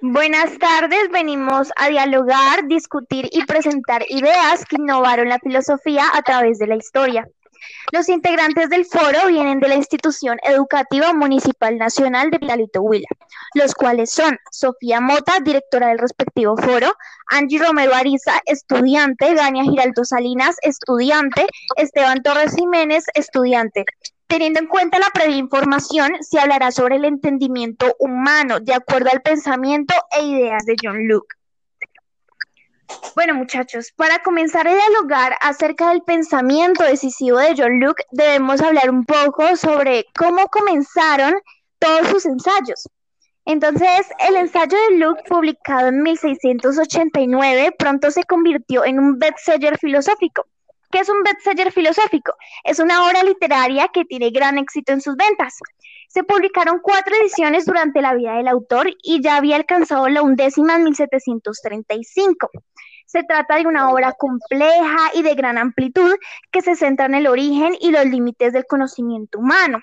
Buenas tardes, venimos a dialogar, discutir y presentar ideas que innovaron la filosofía a través de la historia. Los integrantes del foro vienen de la Institución Educativa Municipal Nacional de Pitalito Huila, los cuales son Sofía Mota, directora del respectivo foro, Angie Romero Ariza, estudiante, Gania Giraldo Salinas, estudiante, Esteban Torres Jiménez, estudiante. Teniendo en cuenta la previa información, se hablará sobre el entendimiento humano de acuerdo al pensamiento e ideas de John Locke. Bueno, muchachos, para comenzar a dialogar acerca del pensamiento decisivo de John Locke, debemos hablar un poco sobre cómo comenzaron todos sus ensayos. Entonces, el ensayo de Locke, publicado en 1689, pronto se convirtió en un bestseller filosófico. ¿Qué es un bestseller filosófico? Es una obra literaria que tiene gran éxito en sus ventas. Se publicaron cuatro ediciones durante la vida del autor y ya había alcanzado la undécima en 1735. Se trata de una obra compleja y de gran amplitud que se centra en el origen y los límites del conocimiento humano.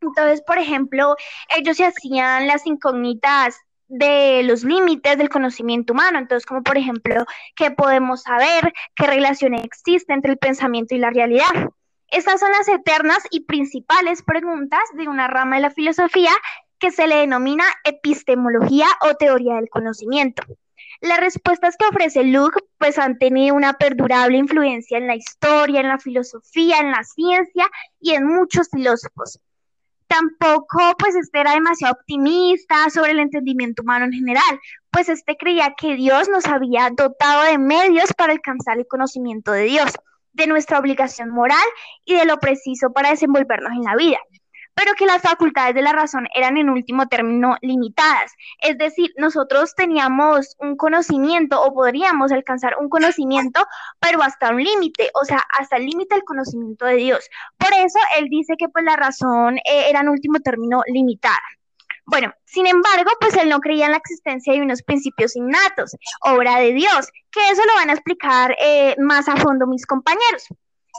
Entonces, por ejemplo, ellos se hacían las incógnitas de los límites del conocimiento humano. Entonces, como por ejemplo, ¿qué podemos saber? ¿Qué relación existe entre el pensamiento y la realidad? Estas son las eternas y principales preguntas de una rama de la filosofía que se le denomina epistemología o teoría del conocimiento. Las respuestas que ofrece Luke pues han tenido una perdurable influencia en la historia, en la filosofía, en la ciencia y en muchos filósofos. Tampoco pues este era demasiado optimista sobre el entendimiento humano en general, pues este creía que Dios nos había dotado de medios para alcanzar el conocimiento de Dios de nuestra obligación moral y de lo preciso para desenvolvernos en la vida, pero que las facultades de la razón eran en último término limitadas. Es decir, nosotros teníamos un conocimiento o podríamos alcanzar un conocimiento, pero hasta un límite, o sea, hasta el límite del conocimiento de Dios. Por eso él dice que pues la razón eh, era en último término limitada. Bueno, sin embargo, pues él no creía en la existencia de unos principios innatos, obra de Dios, que eso lo van a explicar eh, más a fondo mis compañeros.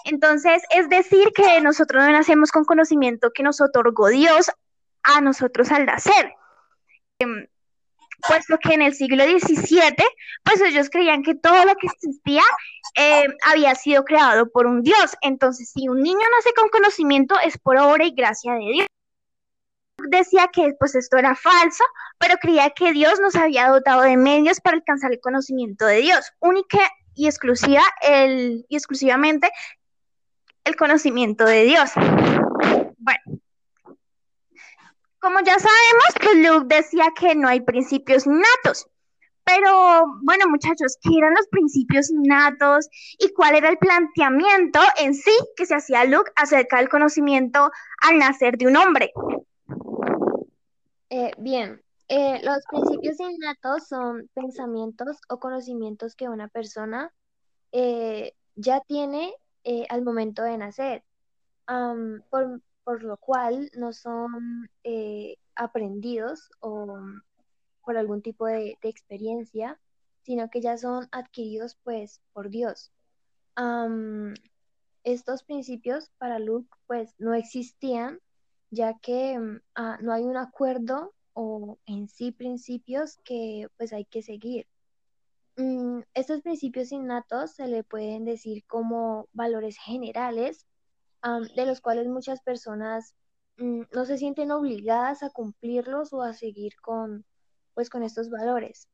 Entonces, es decir, que nosotros no nacemos con conocimiento que nos otorgó Dios a nosotros al nacer. Em, puesto que en el siglo XVII, pues ellos creían que todo lo que existía eh, había sido creado por un Dios. Entonces, si un niño nace con conocimiento, es por obra y gracia de Dios decía que pues esto era falso, pero creía que Dios nos había dotado de medios para alcanzar el conocimiento de Dios, única y exclusiva el, y exclusivamente el conocimiento de Dios. Bueno, como ya sabemos, pues Luke decía que no hay principios innatos. Pero bueno, muchachos, ¿qué eran los principios innatos y cuál era el planteamiento en sí que se hacía Luke acerca del conocimiento al nacer de un hombre? Eh, bien, eh, los principios innatos son pensamientos o conocimientos que una persona eh, ya tiene al momento de nacer, por, lo cual no son aprendidos o por algún tipo de, experiencia, sino que ya son adquiridos pues por Dios. estos principios para Luke pues no existían ya que mm, ah, no hay un acuerdo o en sí principios que pues hay que seguir. Mm, estos principios innatos se le pueden decir como valores generales, de los cuales muchas personas mm, no se sienten obligadas a cumplirlos o a seguir con, pues, con estos valores.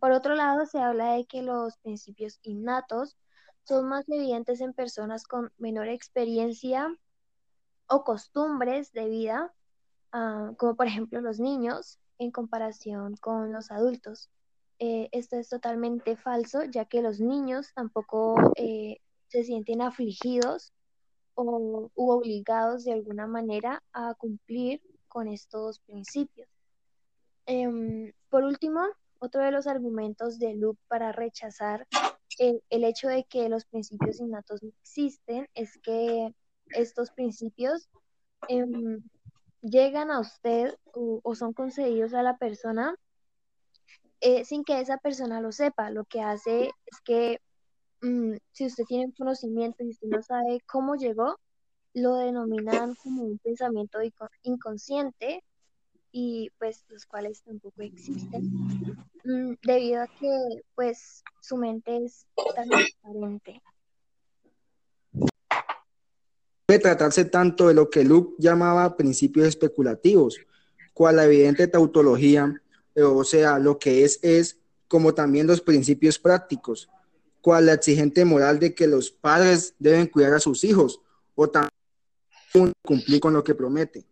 por otro lado, se habla de que los principios innatos son más evidentes en personas con menor experiencia o costumbres de vida, ah, como por ejemplo los niños en comparación con los adultos. Eh, esto es totalmente falso, ya que los niños tampoco eh, se sienten afligidos o u obligados de alguna manera a cumplir con estos principios. Em, por último, otro de los argumentos de Luke para rechazar el, hecho de que los principios innatos no existen es que estos principios em, llegan a usted o, son concedidos a la persona eh, sin que esa persona lo sepa. Lo que hace es que mm, si usted tiene conocimiento y usted no sabe cómo llegó, lo denominan como un pensamiento inconsciente y pues los cuales tampoco existen, mm, debido a que pues su mente es tan transparente. Puede tratarse tanto de lo que Luke llamaba principios especulativos, cual la evidente tautología, o sea, lo que es es, como también los principios prácticos, cual la exigente moral de que los padres deben cuidar a sus hijos o también cumplir con lo que promete.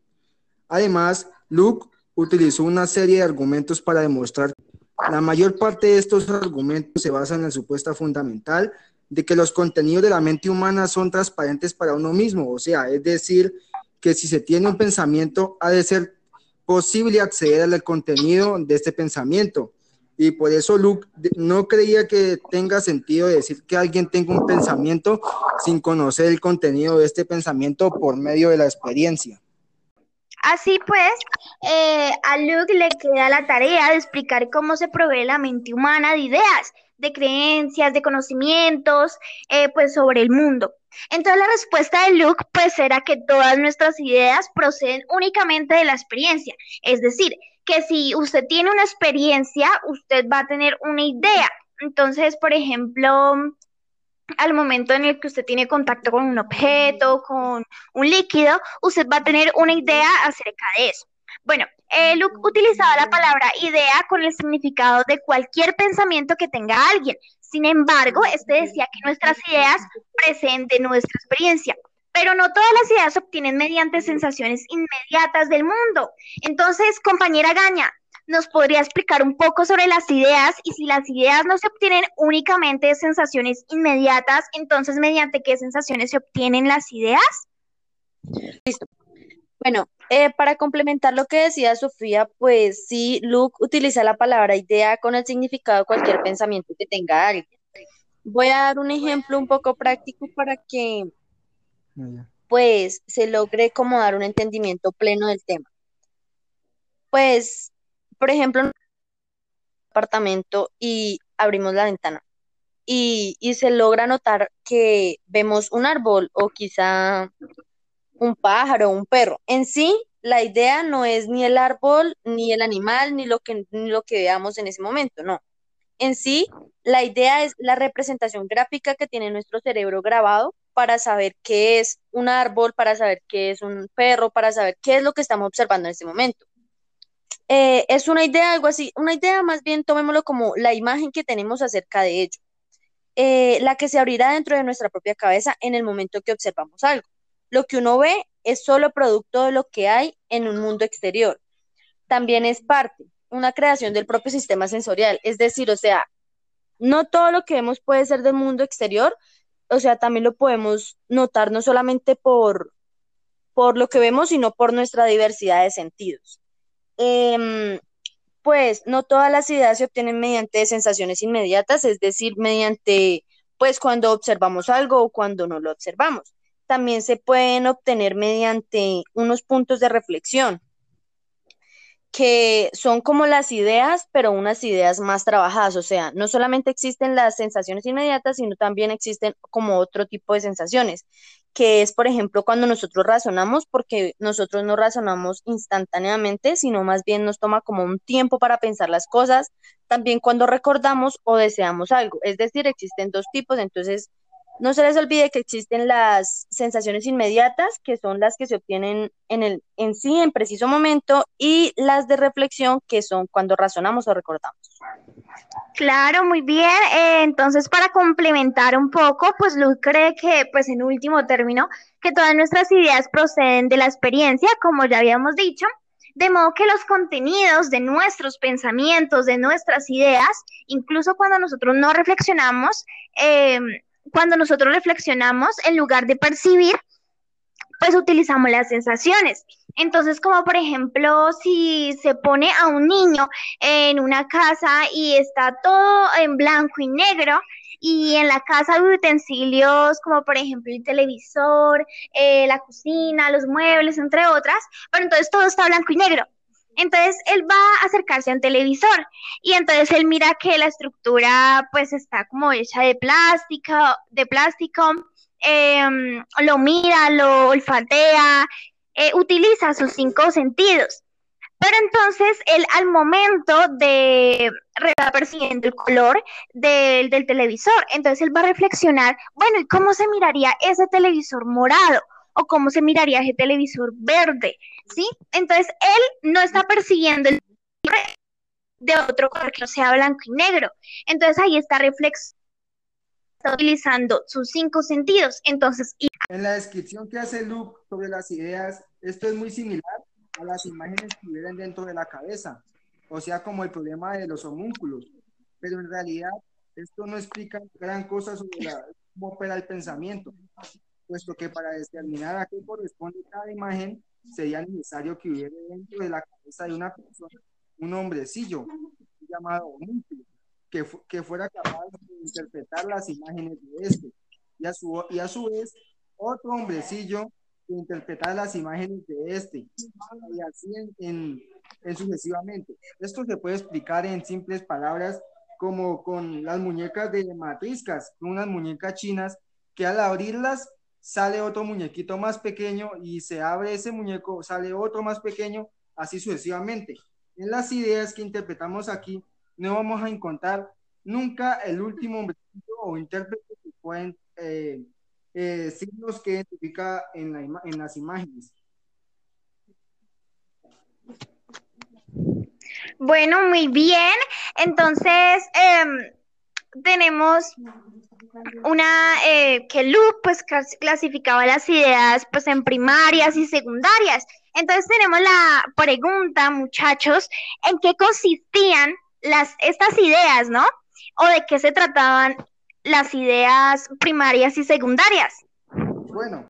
Además, Luke utilizó una serie de argumentos para demostrar la mayor parte de estos argumentos se basan en la supuesta fundamental de que los contenidos de la mente humana son transparentes para uno mismo, o sea, es decir, que si se tiene un pensamiento ha de ser posible acceder al contenido de este pensamiento. Y por eso Luke no creía que tenga sentido decir que alguien tenga un pensamiento sin conocer el contenido de este pensamiento por medio de la experiencia. Así pues, eh, a Luke le queda la tarea de explicar cómo se provee la mente humana de ideas, de creencias, de conocimientos, eh, pues sobre el mundo. Entonces la respuesta de Luke pues era que todas nuestras ideas proceden únicamente de la experiencia, es decir, que si usted tiene una experiencia, usted va a tener una idea. Entonces, por ejemplo, al momento en el que usted tiene contacto con un objeto, con un líquido, usted va a tener una idea acerca de eso. Bueno, eh, Luke utilizaba la palabra idea con el significado de cualquier pensamiento que tenga alguien. Sin embargo, este decía que nuestras ideas presenten nuestra experiencia. Pero no todas las ideas se obtienen mediante sensaciones inmediatas del mundo. Entonces, compañera Gaña, ¿nos podría explicar un poco sobre las ideas? Y si las ideas no se obtienen únicamente de sensaciones inmediatas, entonces, ¿mediante qué sensaciones se obtienen las ideas? Listo. Bueno, eh, para complementar lo que decía Sofía, pues sí, Luke utiliza la palabra idea con el significado de cualquier pensamiento que tenga alguien. Voy a dar un ejemplo un poco práctico para que pues se logre como dar un entendimiento pleno del tema. Pues, por ejemplo, en un apartamento y abrimos la ventana y, y se logra notar que vemos un árbol o quizá un pájaro, un perro. En sí, la idea no es ni el árbol, ni el animal, ni lo que, lo que veamos en ese momento, no. En sí, la idea es la representación gráfica que tiene nuestro cerebro grabado para saber qué es un árbol, para saber qué es un perro, para saber qué es lo que estamos observando en este momento. Eh, es una idea, algo así, una idea más bien tomémoslo como la imagen que tenemos acerca de ello, eh, la que se abrirá dentro de nuestra propia cabeza en el momento que observamos algo. Lo que uno ve es solo producto de lo que hay en un mundo exterior. También es parte, una creación del propio sistema sensorial, es decir, o sea, no todo lo que vemos puede ser del mundo exterior, o sea, también lo podemos notar no solamente por, por lo que vemos, sino por nuestra diversidad de sentidos. Em, pues no todas las ideas se obtienen mediante sensaciones inmediatas, es decir, mediante, pues cuando observamos algo o cuando no lo observamos. También se pueden obtener mediante unos puntos de reflexión, que son como las ideas, pero unas ideas más trabajadas. O sea, no solamente existen las sensaciones inmediatas, sino también existen como otro tipo de sensaciones, que es, por ejemplo, cuando nosotros razonamos, porque nosotros no razonamos instantáneamente, sino más bien nos toma como un tiempo para pensar las cosas, también cuando recordamos o deseamos algo. Es decir, existen dos tipos, entonces no se les olvide que existen las sensaciones inmediatas, que son las que se obtienen en, el, en sí, en preciso momento, y las de reflexión, que son cuando razonamos o recordamos. Claro, muy bien. Eh, entonces, para complementar un poco, pues Luz cree que, pues en último término, que todas nuestras ideas proceden de la experiencia, como ya habíamos dicho, de modo que los contenidos de nuestros pensamientos, de nuestras ideas, incluso cuando nosotros no reflexionamos, eh, cuando nosotros reflexionamos, en lugar de percibir, pues utilizamos las sensaciones. Entonces, como por ejemplo, si se pone a un niño en una casa y está todo en blanco y negro, y en la casa hay utensilios como por ejemplo el televisor, eh, la cocina, los muebles, entre otras, pero entonces todo está blanco y negro. Entonces él va a acercarse a un televisor y entonces él mira que la estructura pues está como hecha de plástico, de plástico, em, lo mira, lo olfatea, eh, utiliza sus cinco sentidos. Pero entonces él al momento de persiguiendo el color del televisor, entonces él va a reflexionar, bueno, ¿y cómo se miraría ese televisor morado? O cómo se miraría ese televisor verde, ¿sí? Entonces él no está persiguiendo el de otro color que no sea blanco y negro. Entonces ahí está reflex está utilizando sus cinco sentidos. Entonces, en la descripción que hace Luke sobre las ideas, esto es muy similar a las imágenes que viven dentro de la cabeza, o sea, como el problema de los homúnculos. Pero en realidad, esto no explica gran cosa sobre cómo opera el pensamiento, puesto que para determinar a qué corresponde cada imagen, sería necesario que hubiera dentro de la cabeza de una persona un hombrecillo llamado que, que fuera capaz de interpretar las imágenes de este, y a su, y a su vez otro hombrecillo que interpretar las imágenes de este, y así en, en, sucesivamente. Esto se puede explicar en simples palabras como con las muñecas de matriscas, unas muñecas chinas que al abrirlas sale otro muñequito más pequeño y se abre ese muñeco, sale otro más pequeño, así sucesivamente. En las ideas que interpretamos aquí, no vamos a encontrar nunca el último o intérprete que pueden eh, eh, signos que identifica en las imágenes. Bueno, muy bien. Entonces, em, tenemos una eh, que Luke pues clasificaba las ideas pues en primarias y secundarias. Entonces tenemos la pregunta, muchachos, ¿en qué consistían las, estas ideas, no? ¿O de qué se trataban las ideas primarias y secundarias? Bueno,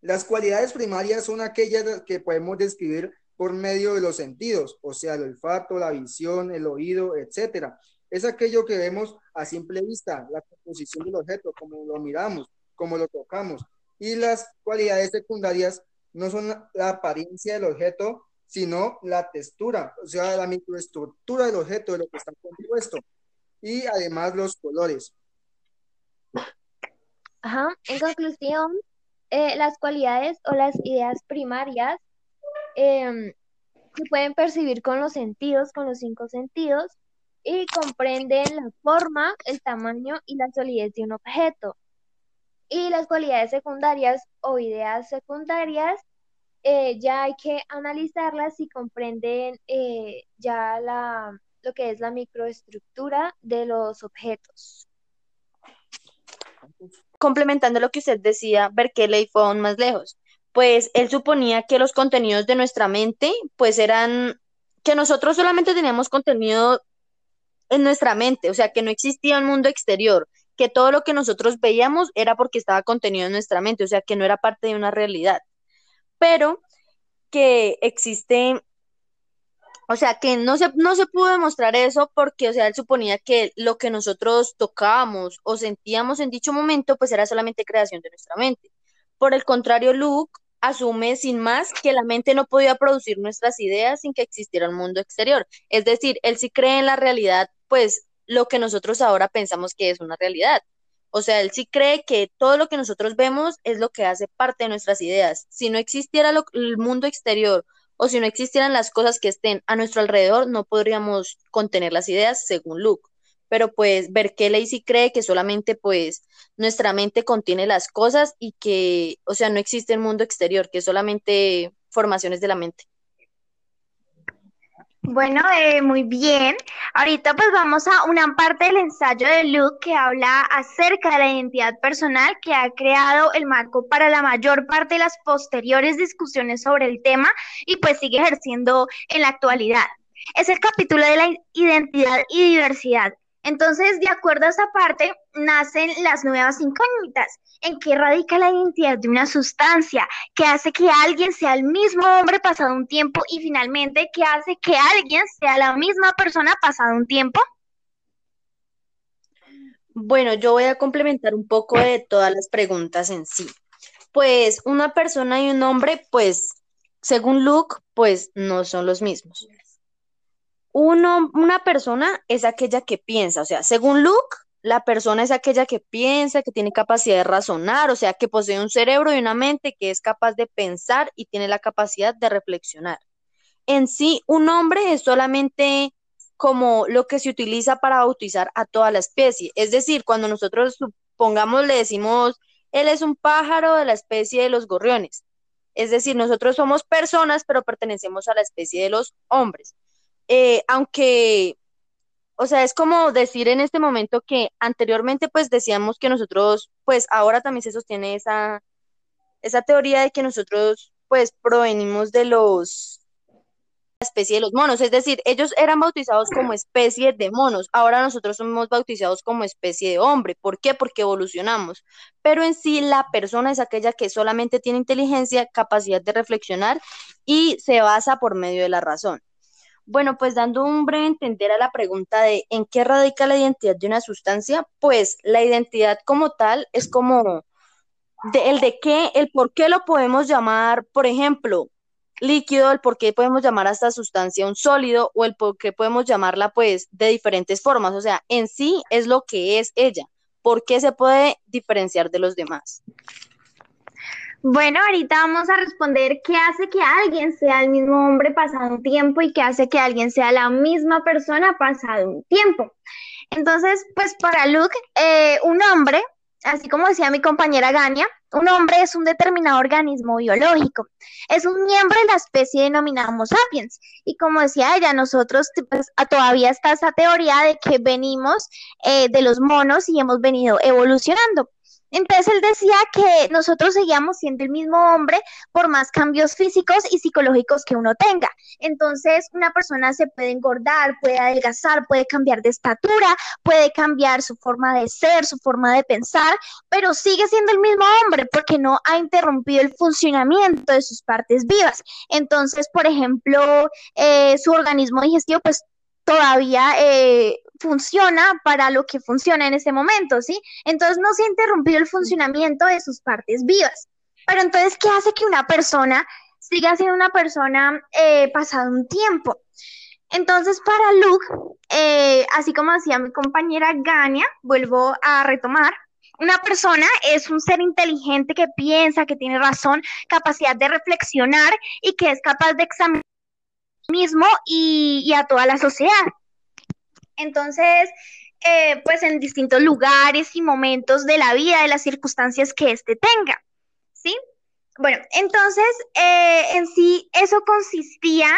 las cualidades primarias son aquellas que podemos describir por medio de los sentidos, o sea, el olfato, la visión, el oído, etcétera. Es aquello que vemos a simple vista, la composición del objeto, como lo miramos, como lo tocamos. Y las cualidades secundarias no son la apariencia del objeto, sino la textura, o sea, la microestructura del objeto, de lo que está compuesto. Y además los colores. Ajá. En conclusión, eh, las cualidades o las ideas primarias em, se pueden percibir con los sentidos, con los cinco sentidos, y comprenden la forma, el tamaño y la solidez de un objeto. Y las cualidades secundarias o ideas secundarias eh, ya hay que analizarlas y comprenden eh, ya la, lo que es la microestructura de los objetos. Complementando lo que usted decía, Berkeley fue aún más lejos, pues él suponía que los contenidos de nuestra mente, pues eran que nosotros solamente teníamos contenido en nuestra mente, o sea, que no existía un mundo exterior, que todo lo que nosotros veíamos era porque estaba contenido en nuestra mente, o sea, que no era parte de una realidad, pero que existe, o sea, que no se, no se pudo demostrar eso porque, o sea, él suponía que lo que nosotros tocábamos o sentíamos en dicho momento, pues era solamente creación de nuestra mente. Por el contrario, Luke asume sin más que la mente no podía producir nuestras ideas sin que existiera un mundo exterior. Es decir, él sí cree en la realidad pues lo que nosotros ahora pensamos que es una realidad. O sea, él sí cree que todo lo que nosotros vemos es lo que hace parte de nuestras ideas. Si no existiera el mundo exterior o si no existieran las cosas que estén a nuestro alrededor, no podríamos contener las ideas según Luke. Pero pues Berkeley sí cree que solamente pues nuestra mente contiene las cosas y que, o sea, no existe el mundo exterior, que solamente formaciones de la mente. Bueno, eh, muy bien. Ahorita pues vamos a una parte del ensayo de Luke que habla acerca de la identidad personal que ha creado el marco para la mayor parte de las posteriores discusiones sobre el tema y pues sigue ejerciendo en la actualidad. Es el capítulo de la identidad y diversidad. Entonces, de acuerdo a esa parte, nacen las nuevas incógnitas. ¿En qué radica la identidad de una sustancia? ¿Qué hace que alguien sea el mismo hombre pasado un tiempo? Y finalmente, ¿qué hace que alguien sea la misma persona pasado un tiempo? Bueno, yo voy a complementar un poco de todas las preguntas en sí. Pues una persona y un hombre, pues, según Luke, pues no son los mismos. Uno, una persona es aquella que piensa, o sea, según Luke, la persona es aquella que piensa, que tiene capacidad de razonar, o sea, que posee un cerebro y una mente que es capaz de pensar y tiene la capacidad de reflexionar. en sí un hombre es solamente como lo que se utiliza para bautizar a toda la especie. Es decir, cuando nosotros supongamos le decimos, él es un pájaro de la especie de los gorriones. Es decir, nosotros somos personas, pero pertenecemos a la especie de los hombres. Eh, aunque, o sea, es como decir en este momento que anteriormente pues decíamos que nosotros, pues ahora también se sostiene esa, esa teoría de que nosotros pues provenimos de los especie de los monos, es decir, ellos eran bautizados como especie de monos, ahora nosotros somos bautizados como especie de hombre, ¿por qué? Porque evolucionamos, pero en sí la persona es aquella que solamente tiene inteligencia, capacidad de reflexionar y se basa por medio de la razón. Bueno, pues dando un breve entender a la pregunta de en qué radica la identidad de una sustancia, pues la identidad como tal es como el de qué, el por qué lo podemos llamar, por ejemplo, líquido, el por qué podemos llamar a esta sustancia un sólido o el por qué podemos llamarla pues de diferentes formas. O sea, en sí es lo que es ella. ¿Por qué se puede diferenciar de los demás? Bueno, ahorita vamos a responder qué hace que alguien sea el mismo hombre pasado un tiempo y qué hace que alguien sea la misma persona pasado un tiempo. Entonces, pues para Luke, eh, un hombre así como decía mi compañera Gania, un hombre es un determinado organismo biológico. Es un miembro de la especie denominada Homo sapiens. Y como decía ella, nosotros pues, todavía está esa teoría de que venimos eh, de los monos y hemos venido evolucionando. Entonces él decía que nosotros seguíamos siendo el mismo hombre por más cambios físicos y psicológicos que uno tenga. Entonces una persona se puede engordar, puede adelgazar, puede cambiar de estatura, puede cambiar su forma de ser, su forma de pensar, pero sigue siendo el mismo hombre porque no ha interrumpido el funcionamiento de sus partes vivas. Entonces, por ejemplo, eh, su organismo digestivo pues todavía eh, funciona para lo que funciona en ese momento, ¿sí? Entonces no se ha interrumpido el funcionamiento de sus partes vivas. Pero entonces, ¿qué hace que una persona siga siendo una persona eh, pasado un tiempo? Entonces, para Luke, eh, así como decía mi compañera Gania, vuelvo a retomar, una persona es un ser inteligente que piensa, que tiene razón, capacidad de reflexionar y que es capaz de examinar mismo y, a toda la sociedad. Entonces, eh, pues en distintos lugares y momentos de la vida, de las circunstancias que éste tenga, ¿sí? Bueno, entonces, eh, en sí, eso consistía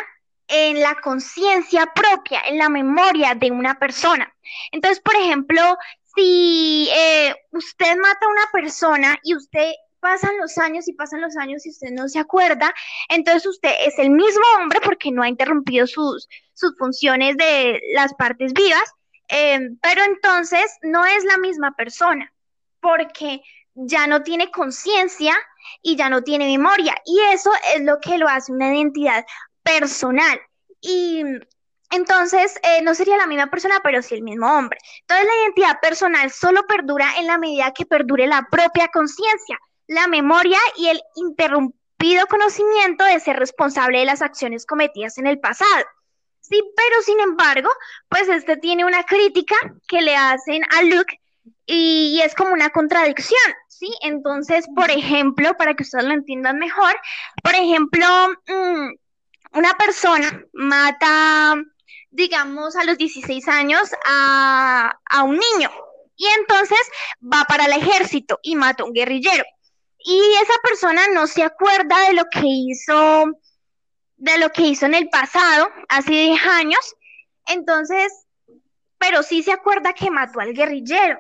en la conciencia propia, en la memoria de una persona. Entonces, por ejemplo, si eh, usted mata a una persona y usted pasan los años y pasan los años y usted no se acuerda, entonces usted es el mismo hombre porque no ha interrumpido sus, sus funciones de las partes vivas, em, pero entonces no es la misma persona porque ya no tiene conciencia y ya no tiene memoria y eso es lo que lo hace una identidad personal. Y entonces, eh, no sería la misma persona, pero sí el mismo hombre. Entonces, la identidad personal solo perdura en la medida que perdure la propia conciencia la memoria y el interrumpido conocimiento de ser responsable de las acciones cometidas en el pasado. Sí, pero sin embargo, pues este tiene una crítica que le hacen a Luke y, es como una contradicción, ¿sí? Entonces, por ejemplo, para que ustedes lo entiendan mejor, por ejemplo, mm, una persona mata, digamos, a los 16 años a, a un niño y entonces va para el ejército y mata a un guerrillero y esa persona no se acuerda de lo que hizo, de lo que hizo en el pasado, hace 10 años, entonces, pero sí se acuerda que mató al guerrillero.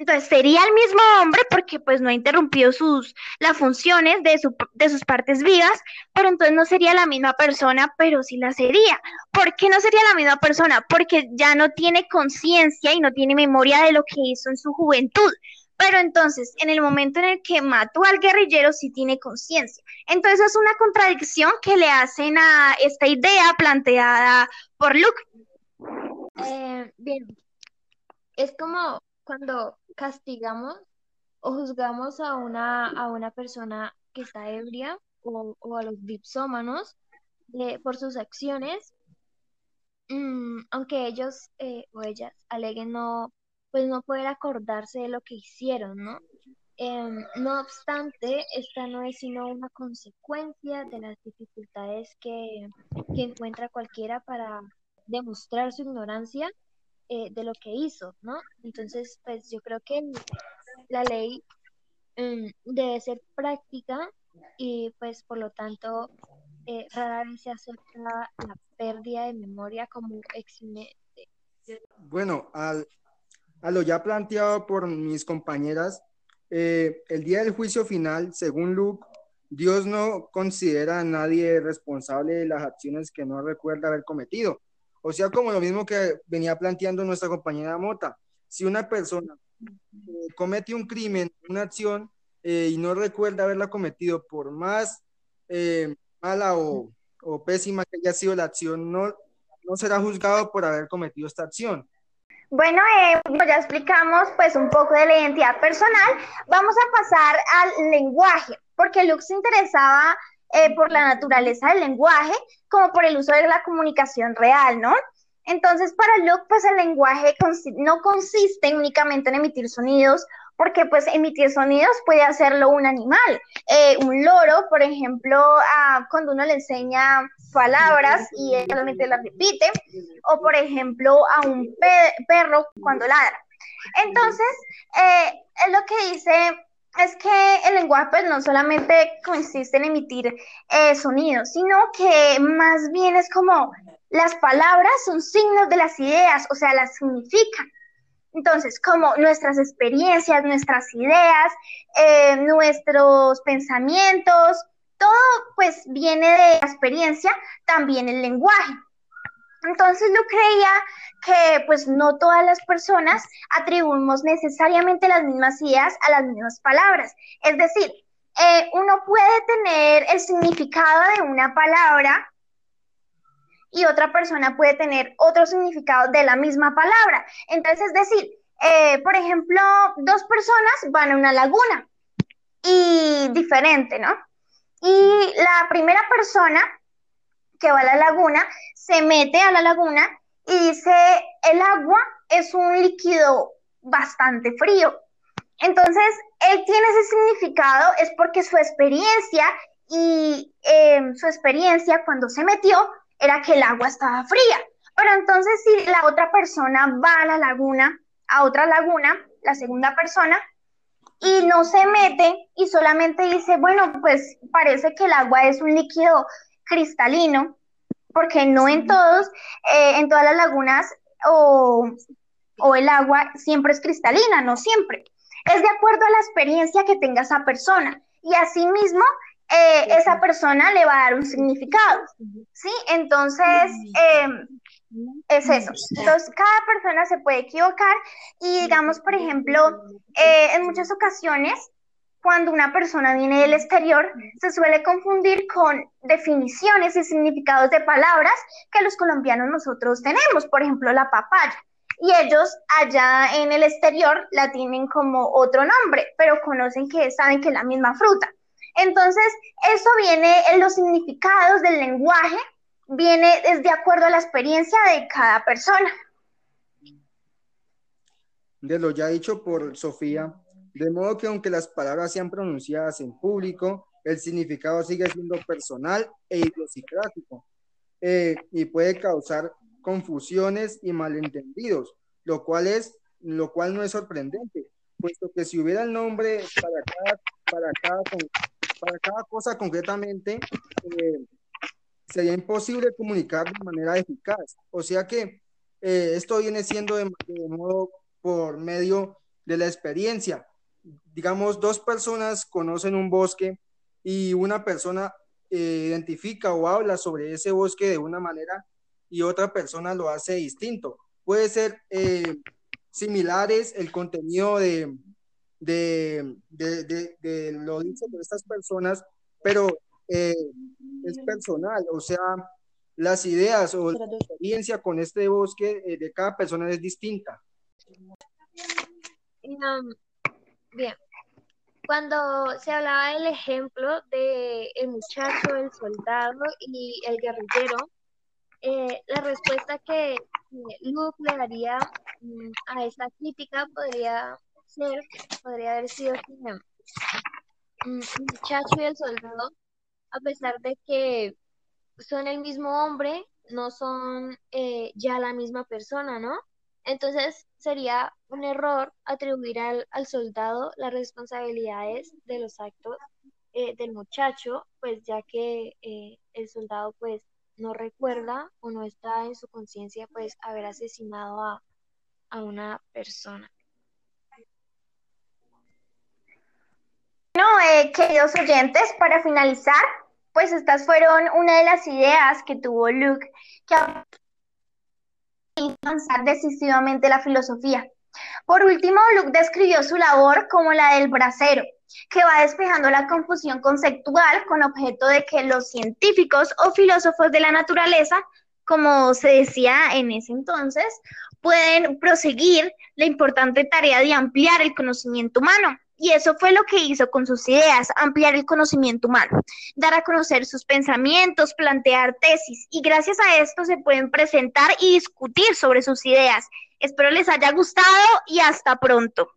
Entonces sería el mismo hombre porque pues no ha interrumpido sus las funciones de, su, de sus partes vivas, pero entonces no sería la misma persona, pero sí la sería. ¿Por qué no sería la misma persona? Porque ya no tiene conciencia y no tiene memoria de lo que hizo en su juventud. Pero entonces, en el momento en el que mató al guerrillero, sí tiene conciencia. Entonces, es una contradicción que le hacen a esta idea planteada por Luke. Eh, bien, es como cuando castigamos o juzgamos a una, a una persona que está ebria o, a los dipsómanos eh, por sus acciones, mm, aunque ellos eh, o ellas aleguen no pues no poder acordarse de lo que hicieron, ¿no? Em, no obstante, esta no es sino una consecuencia de las dificultades que, que encuentra cualquiera para demostrar su ignorancia eh, de lo que hizo, ¿no? Entonces, pues yo creo que la ley mm, debe ser práctica y pues por lo tanto eh, rara vez se acepta la pérdida de memoria como eximente. Bueno, al, a lo ya planteado por mis compañeras, eh, el día del juicio final, según Luke, Dios no considera a nadie responsable de las acciones que no recuerda haber cometido. O sea, como lo mismo que venía planteando nuestra compañera Mota, si una persona eh, comete un crimen, una acción, eh, y no recuerda haberla cometido, por más mala o, pésima que haya sido la acción, no será juzgado por haber cometido esta acción. Bueno, ya explicamos pues un poco de la identidad personal. Vamos a pasar al lenguaje, porque Luke se interesaba eh, por la naturaleza del lenguaje como por el uso de la comunicación real, ¿no? Entonces, para Luke, pues el lenguaje no consiste únicamente en emitir sonidos, porque pues emitir sonidos puede hacerlo un animal. Eh, un loro, por ejemplo, cuando uno le enseña palabras y él solamente las repite, o por ejemplo a un perro cuando ladra. Entonces, eh, lo que dice es que el lenguaje pues, no solamente consiste en emitir eh, sonidos, sino que más bien es como las palabras son signos de las ideas, o sea, las significan. Entonces, como nuestras experiencias, nuestras ideas, eh, nuestros pensamientos, todo pues viene de la experiencia, también el lenguaje. Entonces yo creía que pues no todas las personas atribuimos necesariamente las mismas ideas a las mismas palabras. Es decir, eh, uno puede tener el significado de una palabra y otra persona puede tener otro significado de la misma palabra. Entonces, es decir, eh, por ejemplo, dos personas van a una laguna y diferente, ¿no? Y la primera persona que va a la laguna se mete a la laguna y dice, el agua es un líquido bastante frío. Entonces, él tiene ese significado, es porque su experiencia y em, su experiencia cuando se metió era que el agua estaba fría. Pero entonces, si la otra persona va a la laguna, a otra laguna, la segunda persona, y no se mete y solamente dice, bueno, pues parece que el agua es un líquido cristalino, porque no en todos, eh, en todas las lagunas o, el agua siempre es cristalina, no siempre. Es de acuerdo a la experiencia que tenga esa persona. Y asimismo, eh, esa persona le va a dar un significado. ¿Sí? Entonces, em, es eso. Entonces, cada persona se puede equivocar y digamos, por ejemplo, eh, en muchas ocasiones cuando una persona viene del exterior, se suele confundir con definiciones y significados de palabras que los colombianos nosotros tenemos, por ejemplo, la papaya. Y ellos allá en el exterior la tienen como otro nombre, pero conocen que saben que es la misma fruta. Entonces, eso viene en los significados del lenguaje, viene de acuerdo a la experiencia de cada persona. De lo ya dicho por Sofía, de modo que aunque las palabras sean pronunciadas en público, el significado sigue siendo personal e idiosincrático eh, y puede causar confusiones y malentendidos, lo cual, es, lo cual no es sorprendente, puesto que si hubiera el nombre para cada, para cada, para cada cosa concretamente, eh, sería imposible comunicar de manera eficaz. O sea que eh, esto viene siendo de, modo por medio de la experiencia, digamos, dos personas conocen un bosque y una persona eh, identifica o habla sobre ese bosque de una manera y otra persona lo hace distinto. Puede ser eh, similares el contenido de, de, de, lo dicho por estas personas, pero eh, es personal, o sea, las ideas o la experiencia con este bosque de cada persona es distinta. Bien, cuando se hablaba del ejemplo de el muchacho, el soldado y el guerrillero, eh, la respuesta que Luke le daría mm, a esta crítica podría ser, podría haber sido que mm, el muchacho y el soldado, a pesar de que son el mismo hombre, no son eh, ya la misma persona, ¿no? Entonces sería un error atribuir al, al soldado las responsabilidades de los actos eh, del muchacho, pues ya que eh, el soldado pues no recuerda o no está en su conciencia pues haber asesinado a, a una persona. Eh, queridos oyentes, para finalizar, pues estas fueron una de las ideas que tuvo Luke, que avanzar decisivamente la filosofía. Por último, Luke describió su labor como la del bracero, que va despejando la confusión conceptual con objeto de que los científicos o filósofos de la naturaleza, como se decía en ese entonces, pueden proseguir la importante tarea de ampliar el conocimiento humano. Y eso fue lo que hizo con sus ideas, ampliar el conocimiento humano, dar a conocer sus pensamientos, plantear tesis. Y gracias a esto se pueden presentar y discutir sobre sus ideas. Espero les haya gustado y hasta pronto.